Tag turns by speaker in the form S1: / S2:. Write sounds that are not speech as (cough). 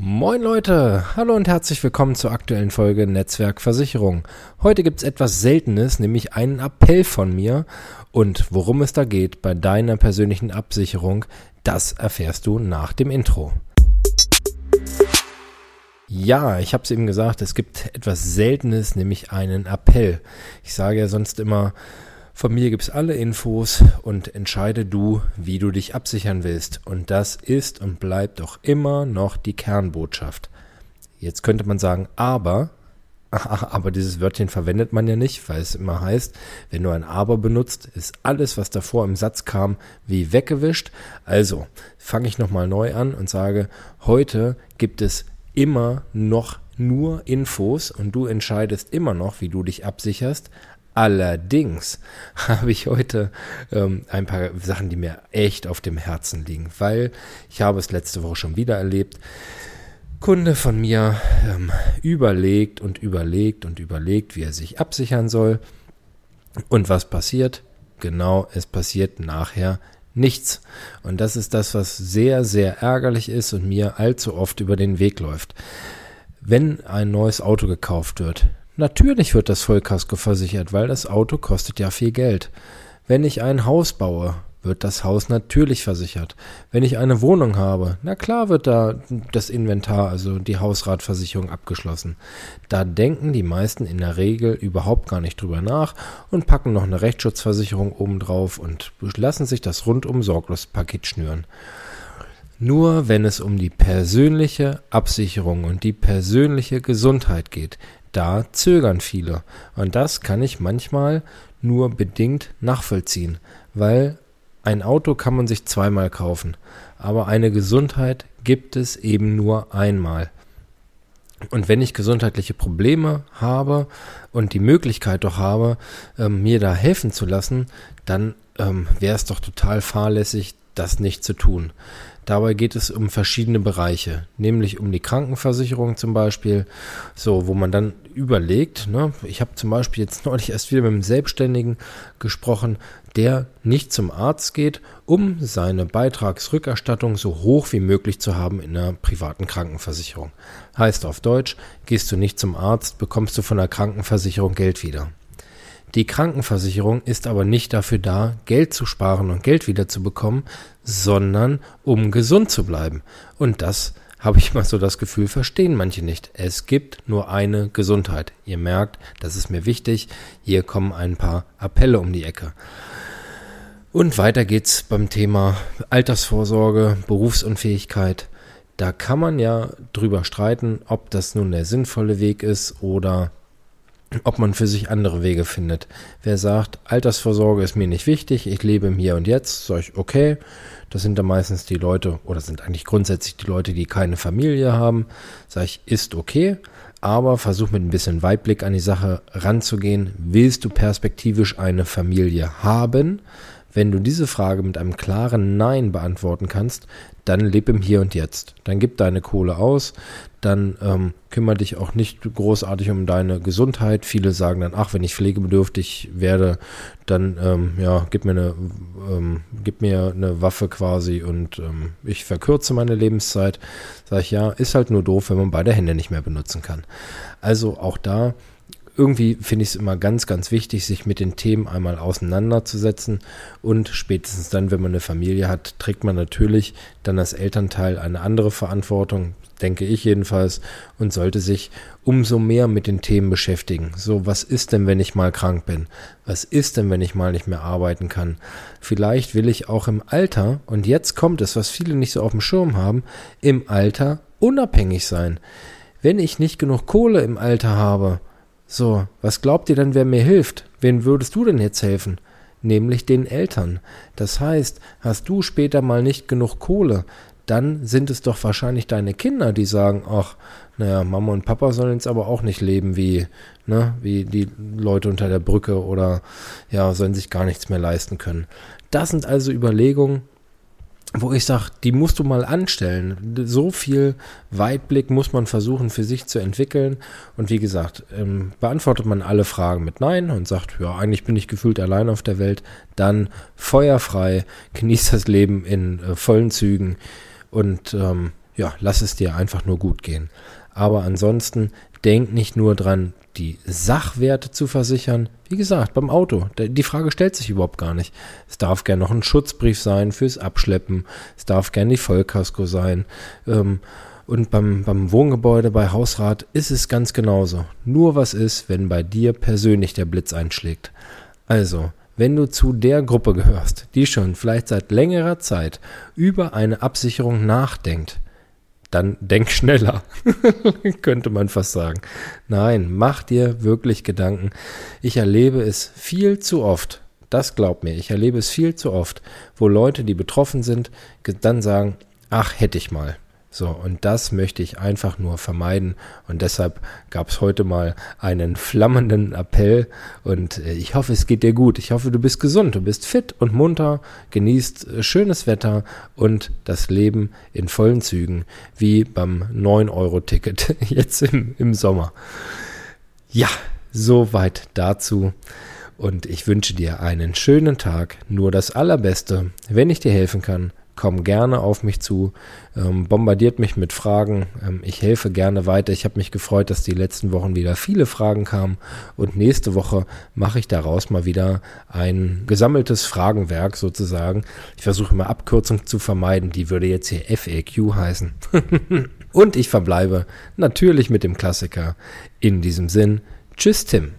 S1: Moin Leute, hallo und herzlich willkommen zur aktuellen Folge Netzwerkversicherung. Heute gibt's etwas Seltenes, nämlich einen Appell von mir. Und worum es da geht bei deiner persönlichen Absicherung, das erfährst du nach dem Intro. Ja, ich habe es eben gesagt, es gibt etwas Seltenes, nämlich einen Appell. Ich sage ja sonst immer, von mir gibt's alle Infos und entscheide du, wie du dich absichern willst. Und das ist und bleibt auch immer noch die Kernbotschaft. Jetzt könnte man sagen, aber, (laughs) aber dieses Wörtchen verwendet man ja nicht, weil es immer heißt, wenn du ein aber benutzt, ist alles, was davor im Satz kam, wie weggewischt. Also fange ich nochmal neu an und sage, heute gibt es immer noch nur Infos und du entscheidest immer noch, wie du dich absicherst. Allerdings (laughs) habe ich heute ähm, ein paar Sachen, die mir echt auf dem Herzen liegen, weil ich habe es letzte Woche schon wieder erlebt. Kunde von mir ähm, überlegt und überlegt und überlegt, wie er sich absichern soll. Und was passiert? Genau, es passiert nachher nichts. Und das ist das, was sehr, sehr ärgerlich ist und mir allzu oft über den Weg läuft. Wenn ein neues Auto gekauft wird, Natürlich wird das Vollkasko versichert, weil das Auto kostet ja viel Geld. Wenn ich ein Haus baue, wird das Haus natürlich versichert. Wenn ich eine Wohnung habe, na klar wird da das Inventar, also die Hausratversicherung abgeschlossen. Da denken die meisten in der Regel überhaupt gar nicht drüber nach und packen noch eine Rechtsschutzversicherung obendrauf und lassen sich das rundum sorglos Paket schnüren. Nur wenn es um die persönliche Absicherung und die persönliche Gesundheit geht, da zögern viele. Und das kann ich manchmal nur bedingt nachvollziehen, weil ein Auto kann man sich zweimal kaufen, aber eine Gesundheit gibt es eben nur einmal. Und wenn ich gesundheitliche Probleme habe und die Möglichkeit doch habe, ähm, mir da helfen zu lassen, dann ähm, wäre es doch total fahrlässig, das nicht zu tun. Dabei geht es um verschiedene Bereiche, nämlich um die Krankenversicherung zum Beispiel, so wo man dann überlegt. Ne, ich habe zum Beispiel jetzt (laughs) neulich erst wieder mit einem Selbstständigen gesprochen, der nicht zum Arzt geht, um seine Beitragsrückerstattung so hoch wie möglich zu haben in einer privaten Krankenversicherung. Heißt auf Deutsch, gehst du nicht zum Arzt, bekommst du von der Krankenversicherung Geld wieder. Die Krankenversicherung ist aber nicht dafür da, Geld zu sparen und Geld wiederzubekommen, sondern um gesund zu bleiben. Und das habe ich mal so das Gefühl, verstehen manche nicht. Es gibt nur eine Gesundheit. Ihr merkt, das ist mir wichtig. Hier kommen ein paar Appelle um die Ecke. Und weiter geht's beim Thema Altersvorsorge, Berufsunfähigkeit. Da kann man ja drüber streiten, ob das nun der sinnvolle Weg ist oder ob man für sich andere Wege findet. Wer sagt, Altersvorsorge ist mir nicht wichtig, ich lebe im Hier und Jetzt, sage ich, okay, das sind dann meistens die Leute, oder sind eigentlich grundsätzlich die Leute, die keine Familie haben, sage ich, ist okay, aber versuch mit ein bisschen Weitblick an die Sache ranzugehen. Willst du perspektivisch eine Familie haben? Wenn du diese Frage mit einem klaren Nein beantworten kannst, dann leb im Hier und Jetzt. Dann gib deine Kohle aus, dann ähm, kümmere dich auch nicht großartig um deine Gesundheit. Viele sagen dann, ach, wenn ich pflegebedürftig werde, dann ähm, ja, gib mir eine, ähm, gib mir eine Waffe quasi und ähm, ich verkürze meine Lebenszeit. Sag ich ja, ist halt nur doof, wenn man beide Hände nicht mehr benutzen kann. Also auch da irgendwie finde ich es immer ganz, ganz wichtig, sich mit den Themen einmal auseinanderzusetzen. Und spätestens dann, wenn man eine Familie hat, trägt man natürlich dann als Elternteil eine andere Verantwortung, denke ich jedenfalls, und sollte sich umso mehr mit den Themen beschäftigen. So, was ist denn, wenn ich mal krank bin? Was ist denn, wenn ich mal nicht mehr arbeiten kann? Vielleicht will ich auch im Alter, und jetzt kommt es, was viele nicht so auf dem Schirm haben, im Alter unabhängig sein. Wenn ich nicht genug Kohle im Alter habe, so, was glaubt ihr denn, wer mir hilft? Wen würdest du denn jetzt helfen? Nämlich den Eltern. Das heißt, hast du später mal nicht genug Kohle, dann sind es doch wahrscheinlich deine Kinder, die sagen, ach, naja, Mama und Papa sollen jetzt aber auch nicht leben wie, ne, wie die Leute unter der Brücke oder ja, sollen sich gar nichts mehr leisten können. Das sind also Überlegungen, wo ich sage, die musst du mal anstellen. So viel Weitblick muss man versuchen für sich zu entwickeln. Und wie gesagt, ähm, beantwortet man alle Fragen mit Nein und sagt, ja, eigentlich bin ich gefühlt allein auf der Welt, dann feuerfrei, (laughs) genießt das Leben in äh, vollen Zügen und ähm, ja, lass es dir einfach nur gut gehen. Aber ansonsten denk nicht nur dran, die Sachwerte zu versichern. Wie gesagt, beim Auto, die Frage stellt sich überhaupt gar nicht. Es darf gern noch ein Schutzbrief sein fürs Abschleppen, es darf gern die Vollkasko sein. Ähm, und beim, beim Wohngebäude, bei Hausrat ist es ganz genauso. Nur was ist, wenn bei dir persönlich der Blitz einschlägt. Also, wenn du zu der Gruppe gehörst, die schon vielleicht seit längerer Zeit über eine Absicherung nachdenkt, dann denk schneller, (laughs) könnte man fast sagen. Nein, mach dir wirklich Gedanken. Ich erlebe es viel zu oft, das glaubt mir, ich erlebe es viel zu oft, wo Leute, die betroffen sind, dann sagen, ach, hätte ich mal. So, und das möchte ich einfach nur vermeiden. Und deshalb gab es heute mal einen flammenden Appell. Und äh, ich hoffe, es geht dir gut. Ich hoffe, du bist gesund, du bist fit und munter, genießt äh, schönes Wetter und das Leben in vollen Zügen, wie beim 9-Euro-Ticket (laughs) jetzt im, im Sommer. Ja, soweit dazu. Und ich wünsche dir einen schönen Tag, nur das Allerbeste. Wenn ich dir helfen kann, komm gerne auf mich zu, ähm, bombardiert mich mit Fragen. Ähm, ich helfe gerne weiter. Ich habe mich gefreut, dass die letzten Wochen wieder viele Fragen kamen und nächste Woche mache ich daraus mal wieder ein gesammeltes Fragenwerk sozusagen. Ich versuche mal Abkürzung zu vermeiden. Die würde jetzt hier FAQ heißen. (laughs) und ich verbleibe natürlich mit dem Klassiker. In diesem Sinn, tschüss Tim.